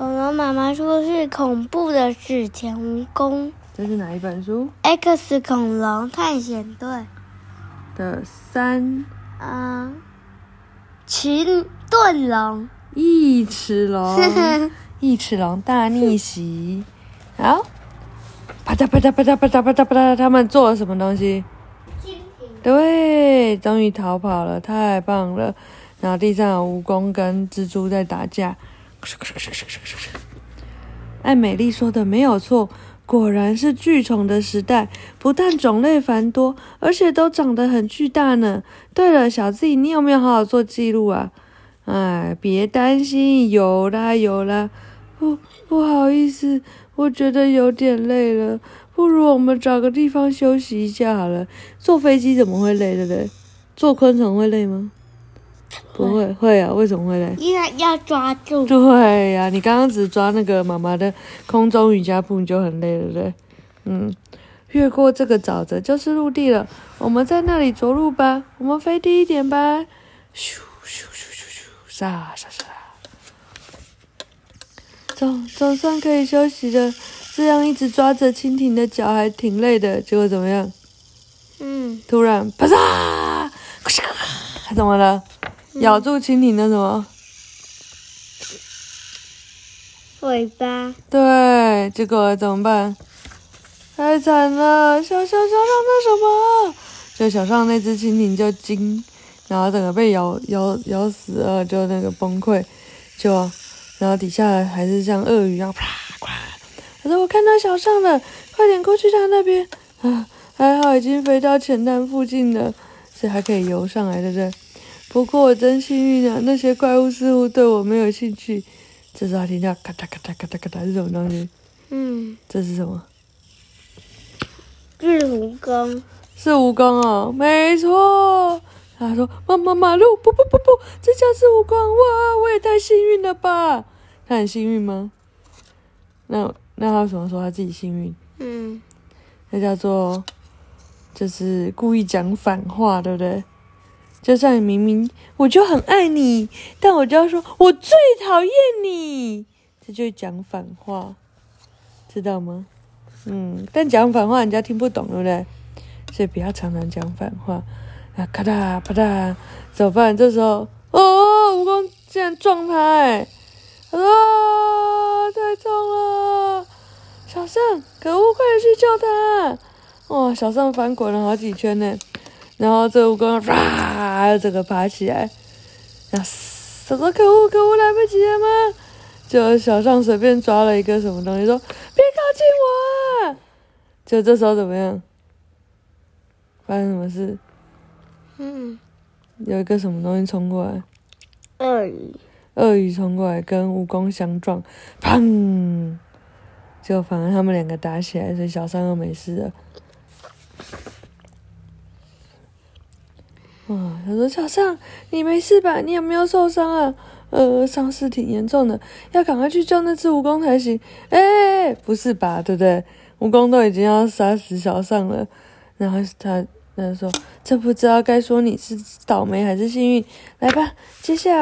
恐龙妈妈说是恐怖的史前蜈蚣。这是哪一本书？X 恐龙探险队的三，嗯，群盾龙，异齿龙，异齿龙大逆袭。好，啪嗒啪嗒啪嗒啪嗒啪嗒啪嗒，他们做了什么东西？对，终于逃跑了，太棒了。然后地上有蜈蚣跟蜘蛛在打架。是是是是是是艾美丽说的没有错，果然是巨虫的时代。不但种类繁多，而且都长得很巨大呢。对了，小 Z，你有没有好好做记录啊？哎，别担心，有啦有啦。不不好意思，我觉得有点累了，不如我们找个地方休息一下好了。坐飞机怎么会累的嘞？坐昆虫会累吗？不会，会啊？为什么会累？因为要抓住。对呀，你刚刚只抓那个妈妈的空中瑜伽布，你就很累了，对？嗯，越过这个沼泽就是陆地了，我们在那里着陆吧。我们飞低一点吧。咻咻咻咻咻，沙沙沙。总总算可以休息了。这样一直抓着蜻蜓的脚还挺累的。结果怎么样？嗯。突然，啪嚓！怎么了？咬住蜻蜓的什么？尾巴。对，结果怎么办？太惨了！小小小上那什么？就小上那只蜻蜓就惊，然后整个被咬咬咬死了，就那个崩溃，就然后底下还是像鳄鱼一样啪啪。他说：“我看到小上了，快点过去他那边。”啊，还好已经飞到浅滩附近了，所以还可以游上来，对不对？不过我真幸运啊，那些怪物似乎对我没有兴趣。这时候听到咔嗒咔嗒咔嗒咔嗒是什么东西？嗯，这是什么？是蜈蚣。是蜈蚣哦，没错。他说：“妈妈，马路不不不不，这叫是蜈蚣哇！我也太幸运了吧？他很幸运吗？那那他什么说他自己幸运？嗯，那叫做就是故意讲反话，对不对？”就像明明我就很爱你，但我就要说我最讨厌你，这就讲反话，知道吗？嗯，但讲反话人家听不懂，对不对？所以不要常常讲反话。啊，咔嗒啪嗒，怎么办？这时候，哦，蜈蚣竟然撞他，哎，啊，太痛了！小尚，可恶，快点去救他！哇，小尚翻滚了好几圈呢。然后这蜈蚣唰，整个爬起来，然后什么可恶可恶来不及了吗？就小尚随便抓了一个什么东西，说别靠近我！啊！就这时候怎么样？发生什么事？嗯，有一个什么东西冲过来？鳄鱼。鳄鱼冲过来跟蜈蚣相撞，砰！就反而他们两个打起来，所以小尚又没事了。哇！他说：“小尚，你没事吧？你有没有受伤啊？呃，伤势挺严重的，要赶快去救那只蜈蚣才行。”哎，不是吧？对不对？蜈蚣都已经要杀死小尚了，然后他他说：“这不知道该说你是倒霉还是幸运。”来吧，接下来。